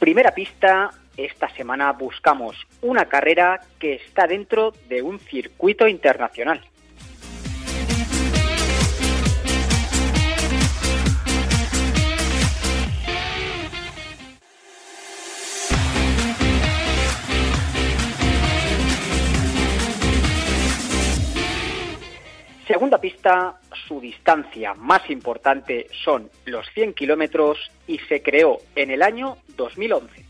Primera pista, esta semana buscamos una carrera que está dentro de un circuito internacional. Segunda pista, su distancia más importante son los 100 kilómetros y se creó en el año 2011.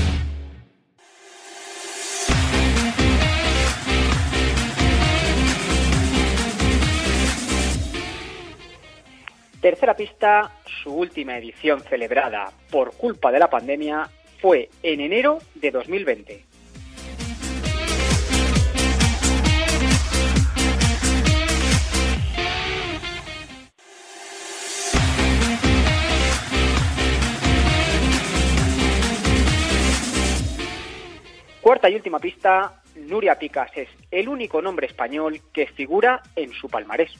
Tercera pista, su última edición celebrada por culpa de la pandemia fue en enero de 2020. Cuarta y última pista, Nuria Picas es el único nombre español que figura en su palmarés.